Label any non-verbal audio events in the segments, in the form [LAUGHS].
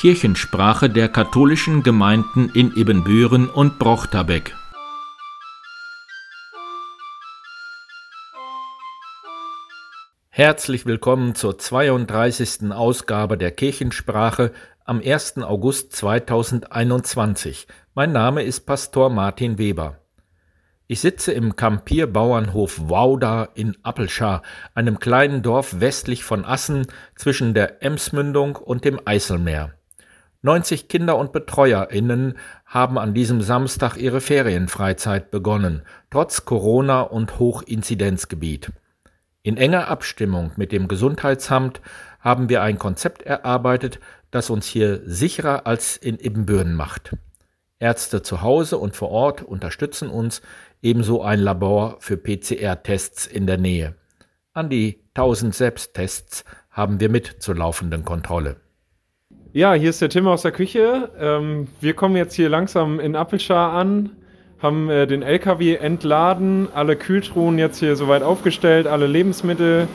Kirchensprache der katholischen Gemeinden in Ibbenbüren und Brochterbeck. Herzlich willkommen zur 32. Ausgabe der Kirchensprache am 1. August 2021. Mein Name ist Pastor Martin Weber. Ich sitze im Kampierbauernhof Wauda in Appelschar, einem kleinen Dorf westlich von Assen zwischen der Emsmündung und dem Eiselmeer. 90 Kinder und BetreuerInnen haben an diesem Samstag ihre Ferienfreizeit begonnen, trotz Corona und Hochinzidenzgebiet. In enger Abstimmung mit dem Gesundheitsamt haben wir ein Konzept erarbeitet, das uns hier sicherer als in Ibbenbüren macht. Ärzte zu Hause und vor Ort unterstützen uns, ebenso ein Labor für PCR-Tests in der Nähe. An die 1000 Selbsttests haben wir mit zur laufenden Kontrolle. Ja, hier ist der Tim aus der Küche. Ähm, wir kommen jetzt hier langsam in Appelschar an, haben äh, den LKW entladen, alle Kühltruhen jetzt hier soweit aufgestellt, alle Lebensmittel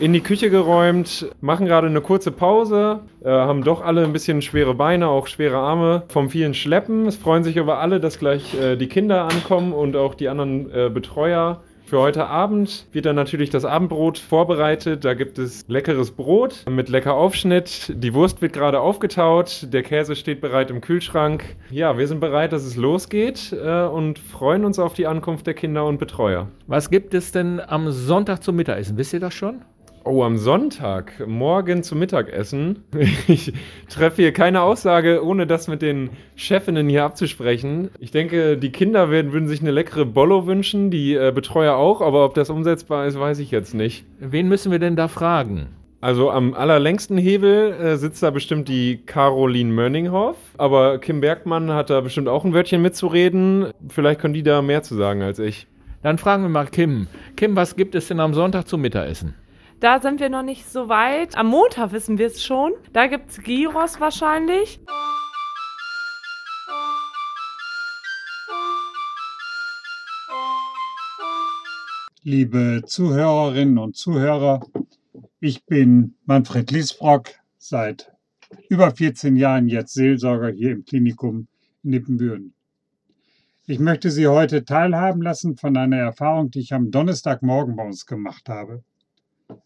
in die Küche geräumt, machen gerade eine kurze Pause, äh, haben doch alle ein bisschen schwere Beine, auch schwere Arme vom vielen Schleppen. Es freuen sich aber alle, dass gleich äh, die Kinder ankommen und auch die anderen äh, Betreuer. Für heute Abend wird dann natürlich das Abendbrot vorbereitet. Da gibt es leckeres Brot mit lecker Aufschnitt. Die Wurst wird gerade aufgetaut. Der Käse steht bereit im Kühlschrank. Ja, wir sind bereit, dass es losgeht äh, und freuen uns auf die Ankunft der Kinder und Betreuer. Was gibt es denn am Sonntag zum Mittagessen? Wisst ihr das schon? Oh, am Sonntag, morgen zum Mittagessen. [LAUGHS] Ich treffe hier keine Aussage, ohne das mit den Chefinnen hier abzusprechen. Ich denke, die Kinder werden, würden sich eine leckere Bollo wünschen, die äh, Betreuer auch, aber ob das umsetzbar ist, weiß ich jetzt nicht. Wen müssen wir denn da fragen? Also am allerlängsten Hebel äh, sitzt da bestimmt die Caroline Mönningshoff, aber Kim Bergmann hat da bestimmt auch ein Wörtchen mitzureden. Vielleicht können die da mehr zu sagen als ich. Dann fragen wir mal Kim. Kim, was gibt es denn am Sonntag zum Mittagessen? Da sind wir noch nicht so weit. Am Montag wissen wir es schon. Da gibt es Gyros wahrscheinlich. Liebe Zuhörerinnen und Zuhörer, ich bin Manfred Liesbrock, seit über 14 Jahren jetzt Seelsorger hier im Klinikum in Nippenbüren. Ich möchte Sie heute teilhaben lassen von einer Erfahrung, die ich am Donnerstagmorgen bei uns gemacht habe.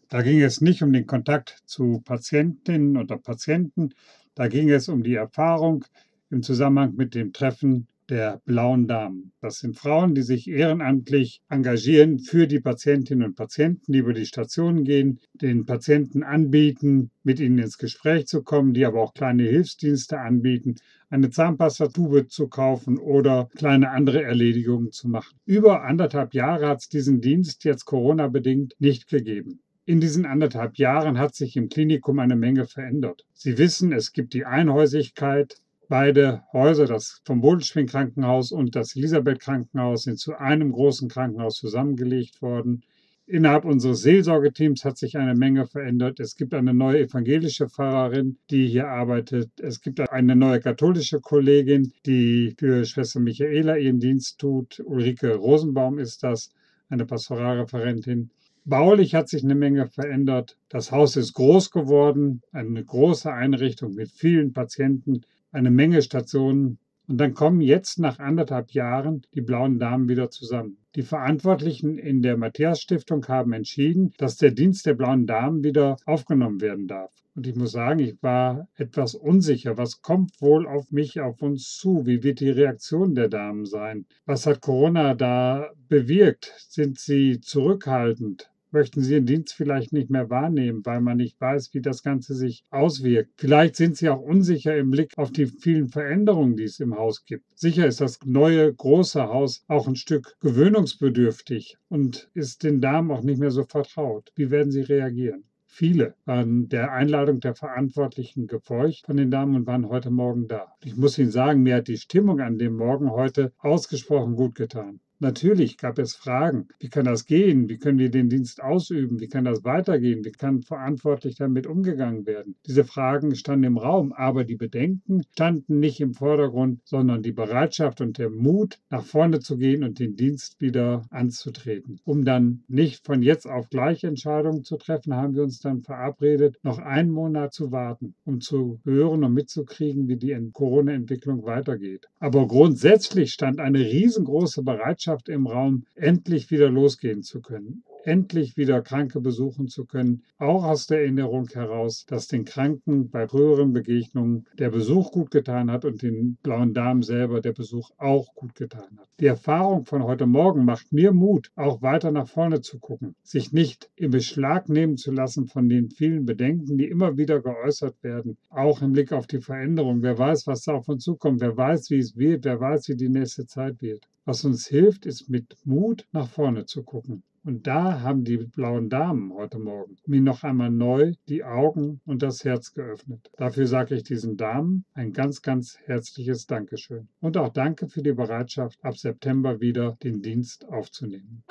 Da ging es nicht um den Kontakt zu Patientinnen oder Patienten, da ging es um die Erfahrung im Zusammenhang mit dem Treffen der blauen Damen. Das sind Frauen, die sich ehrenamtlich engagieren für die Patientinnen und Patienten, die über die Stationen gehen, den Patienten anbieten, mit ihnen ins Gespräch zu kommen, die aber auch kleine Hilfsdienste anbieten, eine Zahnpastatube zu kaufen oder kleine andere Erledigungen zu machen. Über anderthalb Jahre hat es diesen Dienst jetzt Corona-bedingt nicht gegeben. In diesen anderthalb Jahren hat sich im Klinikum eine Menge verändert. Sie wissen, es gibt die Einhäusigkeit. Beide Häuser, das vom Bodelschwing Krankenhaus und das Elisabeth Krankenhaus, sind zu einem großen Krankenhaus zusammengelegt worden. Innerhalb unseres Seelsorgeteams hat sich eine Menge verändert. Es gibt eine neue evangelische Pfarrerin, die hier arbeitet. Es gibt eine neue katholische Kollegin, die für Schwester Michaela ihren Dienst tut. Ulrike Rosenbaum ist das, eine Pastoralreferentin. Baulich hat sich eine Menge verändert. Das Haus ist groß geworden, eine große Einrichtung mit vielen Patienten, eine Menge Stationen. Und dann kommen jetzt nach anderthalb Jahren die blauen Damen wieder zusammen. Die Verantwortlichen in der Matthias Stiftung haben entschieden, dass der Dienst der blauen Damen wieder aufgenommen werden darf. Und ich muss sagen, ich war etwas unsicher. Was kommt wohl auf mich, auf uns zu? Wie wird die Reaktion der Damen sein? Was hat Corona da bewirkt? Sind sie zurückhaltend? Möchten Sie Ihren Dienst vielleicht nicht mehr wahrnehmen, weil man nicht weiß, wie das Ganze sich auswirkt. Vielleicht sind Sie auch unsicher im Blick auf die vielen Veränderungen, die es im Haus gibt. Sicher ist das neue große Haus auch ein Stück gewöhnungsbedürftig und ist den Damen auch nicht mehr so vertraut. Wie werden Sie reagieren? Viele waren der Einladung der Verantwortlichen gefolgt von den Damen und waren heute Morgen da. Ich muss Ihnen sagen, mir hat die Stimmung an dem Morgen heute ausgesprochen gut getan. Natürlich gab es Fragen. Wie kann das gehen? Wie können wir den Dienst ausüben? Wie kann das weitergehen? Wie kann verantwortlich damit umgegangen werden? Diese Fragen standen im Raum, aber die Bedenken standen nicht im Vordergrund, sondern die Bereitschaft und der Mut, nach vorne zu gehen und den Dienst wieder anzutreten. Um dann nicht von jetzt auf gleich Entscheidungen zu treffen, haben wir uns dann verabredet, noch einen Monat zu warten, um zu hören und mitzukriegen, wie die Corona-Entwicklung weitergeht. Aber grundsätzlich stand eine riesengroße Bereitschaft, Bereitschaft im Raum, endlich wieder losgehen zu können endlich wieder Kranke besuchen zu können, auch aus der Erinnerung heraus, dass den Kranken bei früheren Begegnungen der Besuch gut getan hat und den blauen Damen selber der Besuch auch gut getan hat. Die Erfahrung von heute Morgen macht mir Mut, auch weiter nach vorne zu gucken, sich nicht im Beschlag nehmen zu lassen von den vielen Bedenken, die immer wieder geäußert werden, auch im Blick auf die Veränderung. Wer weiß, was da auf uns zukommt, wer weiß, wie es wird, wer weiß, wie die nächste Zeit wird. Was uns hilft, ist mit Mut nach vorne zu gucken. Und da haben die blauen Damen heute Morgen mir noch einmal neu die Augen und das Herz geöffnet. Dafür sage ich diesen Damen ein ganz, ganz herzliches Dankeschön. Und auch danke für die Bereitschaft, ab September wieder den Dienst aufzunehmen.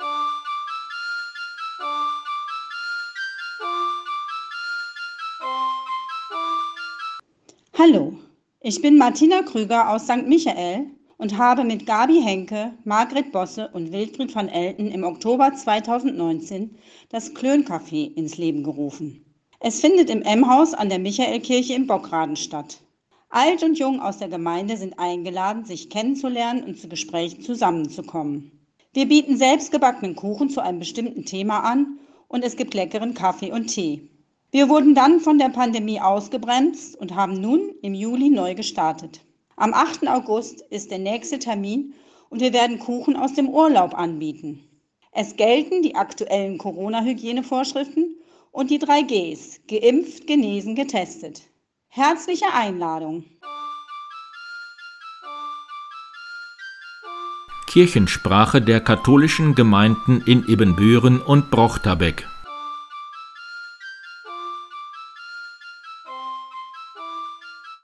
Hallo, ich bin Martina Krüger aus St. Michael und habe mit Gabi Henke, Margret Bosse und Wilfried van Elten im Oktober 2019 das Klöncafé ins Leben gerufen. Es findet im M-Haus an der Michaelkirche in Bockraden statt. Alt und Jung aus der Gemeinde sind eingeladen, sich kennenzulernen und zu Gesprächen zusammenzukommen. Wir bieten selbstgebackenen Kuchen zu einem bestimmten Thema an und es gibt leckeren Kaffee und Tee. Wir wurden dann von der Pandemie ausgebremst und haben nun im Juli neu gestartet. Am 8. August ist der nächste Termin und wir werden Kuchen aus dem Urlaub anbieten. Es gelten die aktuellen Corona-Hygienevorschriften und die 3 Gs, geimpft, genesen, getestet. Herzliche Einladung. Kirchensprache der katholischen Gemeinden in Ebenbüren und Brochterbeck.